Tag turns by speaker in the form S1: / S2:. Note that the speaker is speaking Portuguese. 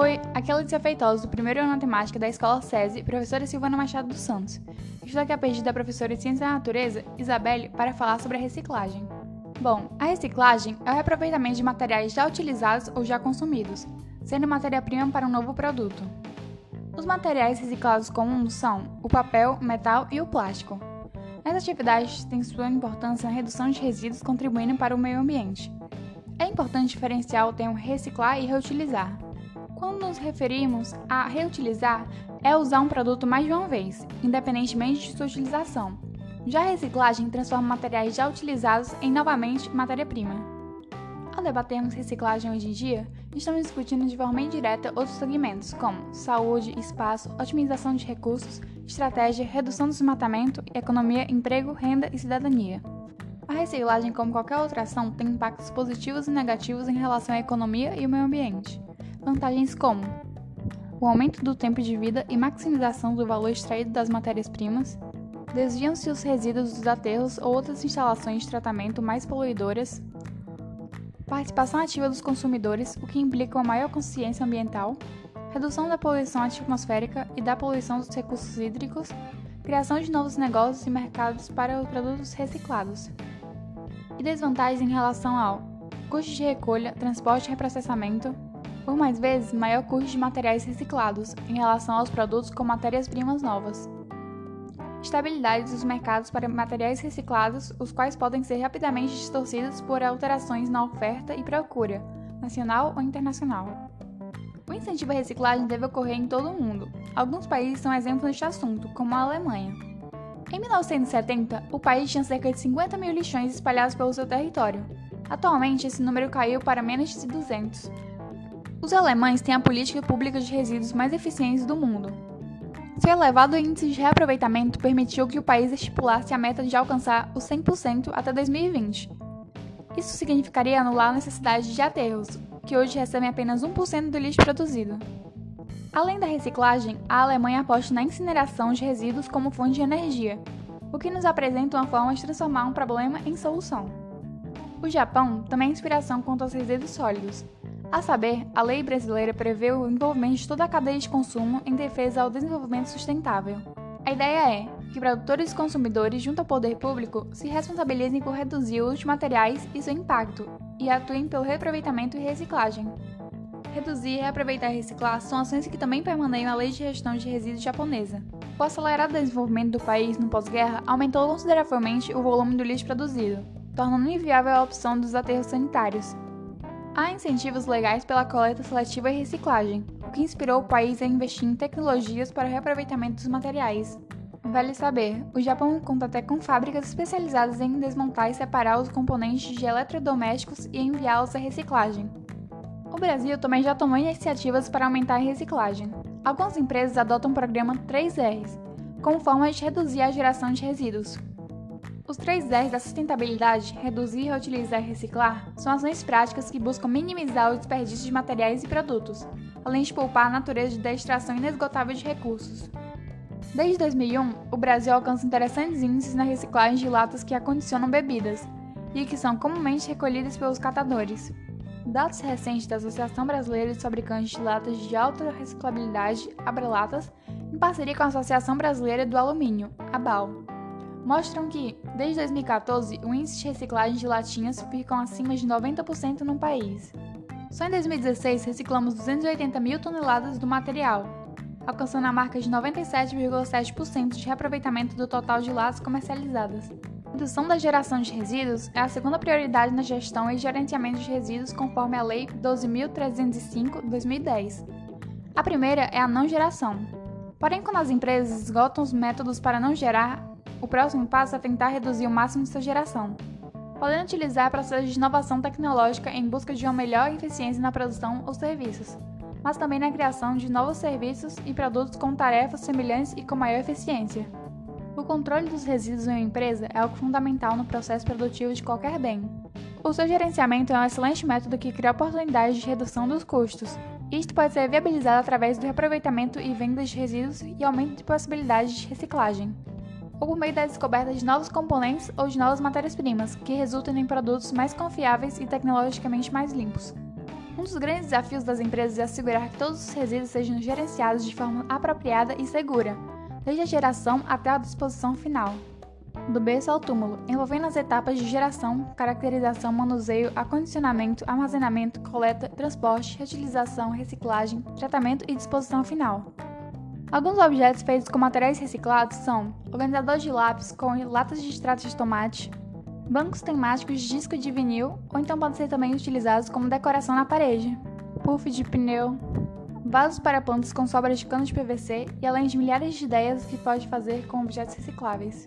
S1: Oi, aqui é a Letícia Feitosa, do primeiro ano de matemática da Escola SESI, professora Silvana Machado dos Santos. Estou aqui a pedido da professora de Ciência da Natureza, Isabelle, para falar sobre a reciclagem. Bom, a reciclagem é o reaproveitamento de materiais já utilizados ou já consumidos, sendo matéria-prima para um novo produto. Os materiais reciclados comuns são o papel, metal e o plástico. Essas atividades têm sua importância na redução de resíduos contribuindo para o meio ambiente. É importante diferenciar o termo reciclar e reutilizar. Quando nos referimos a reutilizar, é usar um produto mais de uma vez, independentemente de sua utilização. Já a reciclagem transforma materiais já utilizados em novamente matéria-prima. Ao debatermos reciclagem hoje em dia, estamos discutindo de forma indireta outros segmentos, como saúde, espaço, otimização de recursos, estratégia, redução do desmatamento, economia, emprego, renda e cidadania. A reciclagem, como qualquer outra ação, tem impactos positivos e negativos em relação à economia e ao meio ambiente. Vantagens como o aumento do tempo de vida e maximização do valor extraído das matérias-primas, desviam-se os resíduos dos aterros ou outras instalações de tratamento mais poluidoras, participação ativa dos consumidores, o que implica uma maior consciência ambiental, redução da poluição atmosférica e da poluição dos recursos hídricos, criação de novos negócios e mercados para os produtos reciclados. E desvantagens em relação ao custo de recolha, transporte e reprocessamento, por mais vezes maior custo de materiais reciclados em relação aos produtos com matérias-primas novas. Estabilidade dos mercados para materiais reciclados, os quais podem ser rapidamente distorcidos por alterações na oferta e procura, nacional ou internacional. O incentivo à reciclagem deve ocorrer em todo o mundo. Alguns países são exemplos neste assunto, como a Alemanha. Em 1970, o país tinha cerca de 50 mil lixões espalhados pelo seu território. Atualmente, esse número caiu para menos de 200. Os alemães têm a política pública de resíduos mais eficiente do mundo. Seu elevado índice de reaproveitamento permitiu que o país estipulasse a meta de alcançar os 100% até 2020. Isso significaria anular a necessidade de aterros, que hoje recebem apenas 1% do lixo produzido. Além da reciclagem, a Alemanha aposta na incineração de resíduos como fonte de energia, o que nos apresenta uma forma de transformar um problema em solução. O Japão também é inspiração quanto aos resíduos sólidos, a saber, a lei brasileira prevê o envolvimento de toda a cadeia de consumo em defesa ao desenvolvimento sustentável. A ideia é que produtores e consumidores, junto ao poder público, se responsabilizem por reduzir o uso de materiais e seu impacto, e atuem pelo reaproveitamento e reciclagem. Reduzir, reaproveitar e reciclar são ações que também permaneiam na Lei de Gestão de Resíduos japonesa. O acelerado desenvolvimento do país no pós-guerra aumentou consideravelmente o volume do lixo produzido, tornando inviável a opção dos aterros sanitários, Há incentivos legais pela coleta seletiva e reciclagem, o que inspirou o país a investir em tecnologias para o reaproveitamento dos materiais. Vale saber, o Japão conta até com fábricas especializadas em desmontar e separar os componentes de eletrodomésticos e enviá-los à reciclagem. O Brasil também já tomou iniciativas para aumentar a reciclagem. Algumas empresas adotam o programa 3Rs, como forma de reduzir a geração de resíduos, os três R's da sustentabilidade, reduzir, reutilizar e reciclar, são ações práticas que buscam minimizar o desperdício de materiais e produtos, além de poupar a natureza da extração inesgotável de recursos. Desde 2001, o Brasil alcança interessantes índices na reciclagem de latas que acondicionam bebidas e que são comumente recolhidas pelos catadores. Dados recentes da Associação Brasileira de Fabricantes de Latas de Alta Reciclabilidade, Abrelatas, em parceria com a Associação Brasileira do Alumínio, ABAL, mostram que, desde 2014, o índice de reciclagem de latinhas ficam acima de 90% no país. Só em 2016 reciclamos 280 mil toneladas do material, alcançando a marca de 97,7% de reaproveitamento do total de latas comercializadas. A redução da geração de resíduos é a segunda prioridade na gestão e gerenciamento de resíduos conforme a Lei 12.305-2010. A primeira é a não geração. Porém, quando as empresas esgotam os métodos para não gerar, o próximo passo é tentar reduzir o máximo de sua geração, podendo utilizar processos de inovação tecnológica em busca de uma melhor eficiência na produção ou serviços, mas também na criação de novos serviços e produtos com tarefas semelhantes e com maior eficiência. O controle dos resíduos em uma empresa é algo fundamental no processo produtivo de qualquer bem. O seu gerenciamento é um excelente método que cria oportunidades de redução dos custos. Isto pode ser viabilizado através do reaproveitamento e venda de resíduos e aumento de possibilidades de reciclagem ou por meio da descoberta de novos componentes ou de novas matérias-primas, que resultem em produtos mais confiáveis e tecnologicamente mais limpos. Um dos grandes desafios das empresas é assegurar que todos os resíduos sejam gerenciados de forma apropriada e segura, desde a geração até a disposição final. Do berço ao túmulo, envolvendo as etapas de geração, caracterização, manuseio, acondicionamento, armazenamento, coleta, transporte, reutilização, reciclagem, tratamento e disposição final. Alguns objetos feitos com materiais reciclados são organizadores de lápis com latas de extrato de tomate, bancos temáticos de disco de vinil ou então podem ser também utilizados como decoração na parede, puff de pneu, vasos para plantas com sobras de cano de PVC e além de milhares de ideias que pode fazer com objetos recicláveis.